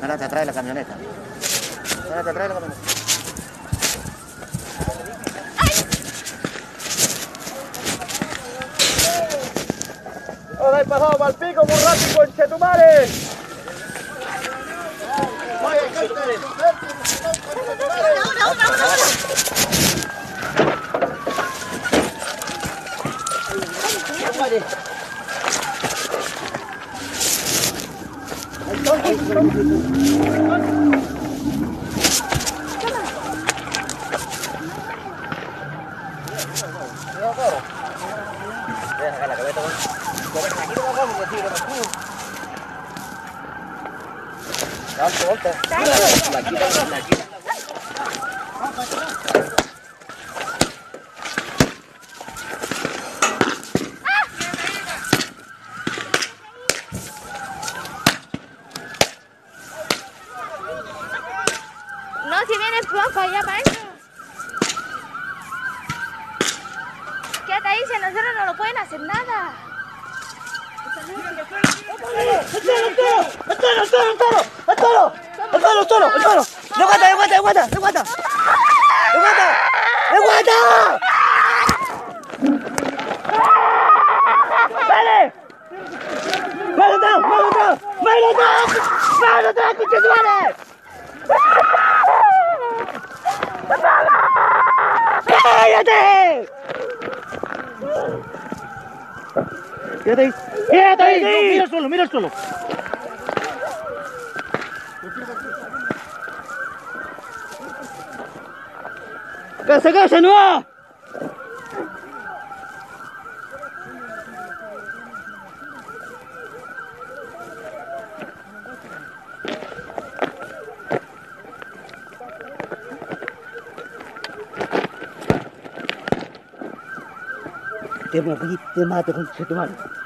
Ahora te atrae la camioneta. Ahora te atrae la camioneta. ¡Os habéis pasado para el pico rápido, conchetumare! Deja la cabeza, Aquí no vamos a decir, Volta, volta. La quita, la quita. Si viene flojo allá para eso. Quédate ahí, si a nosotros no lo pueden hacer nada. ¡Aguanta, aguanta, aguanta, aguanta! ¡Aguanta! ¡Aguanta! ¡Vale! ¡Vale, no! ¡Vale, no! ¡Vale, no! ¡Vale, no! ¡Escucha tu madre! ¡Cállate! Quédate ahí. Quédate ahí. Mira el mira el suelo. ¡Casa, casa, no! 这么贵，这么多人去多少？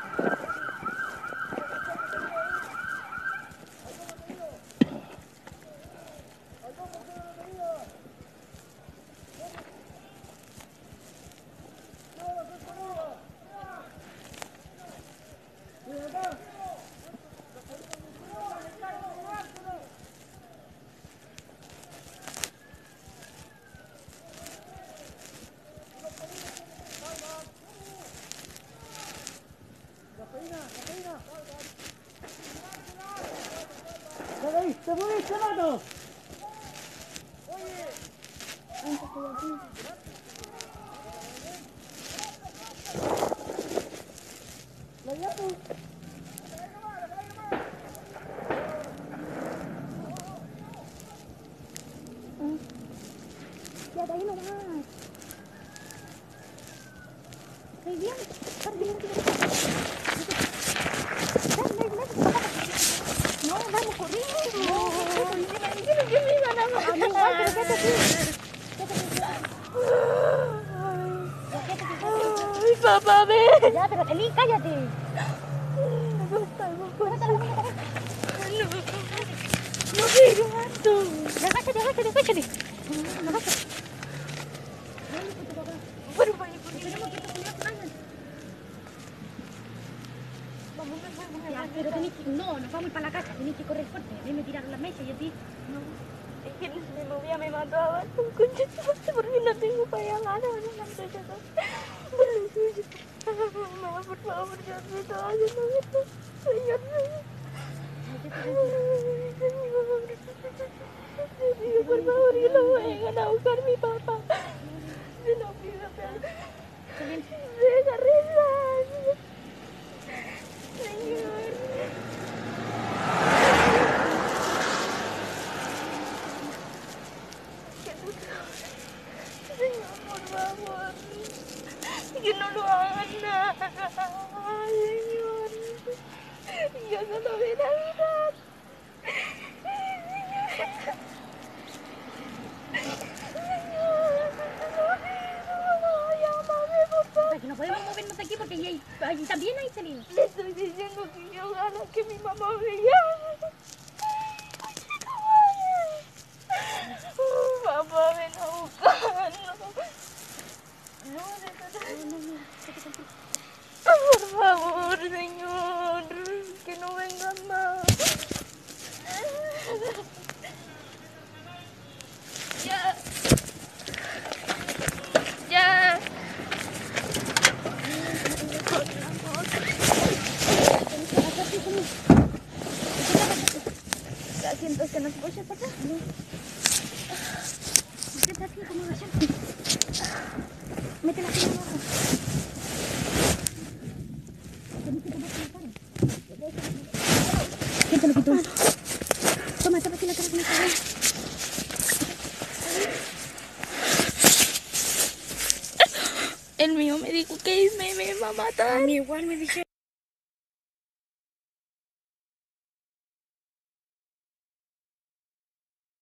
Cebuli, cevado! Lo llevo. Ya de ahí nomás. Muy bien, está bien, está bien. Ay, papá, ven. Ya, pero Eli, cállate. No quiero esto. Agáchate, agáchate, agáchate. Agáchate. Bueno, pues, tenemos que pero tenéis que... No, nos vamos para la casa. Tenéis que correr fuerte. A mí me tiraron la mesa y a ti... No. Es que mi novia me mató a un conche porque no tengo para llamar a una muchacha. Por lo suyo. Mamá, por favor, ya me estaba haciendo esto. Señor, señor. Te pido por favor que lo vayan a buscar mi papá. Te lo pido, pero... Deja rezar. Señor. Señor, por favor. Que no lo hagan nada. Señor. Yo vi la verdad. Que no podemos movernos de aquí porque ahí, ahí también hay salido. Le estoy diciendo que yo gano que mi mamá me llame. papá, ven a buscarlo. No, no, no, Por favor, señor, que no venga más. Ya. Ya. Siento que no se puede pasar. Vete aquí, como la gente. Mete la mano abajo. ¿Quién te lo quitó? Toma, tapa aquí la cara con el cabello. El mío me dijo que me, me va a matar. Mí igual me dijeron.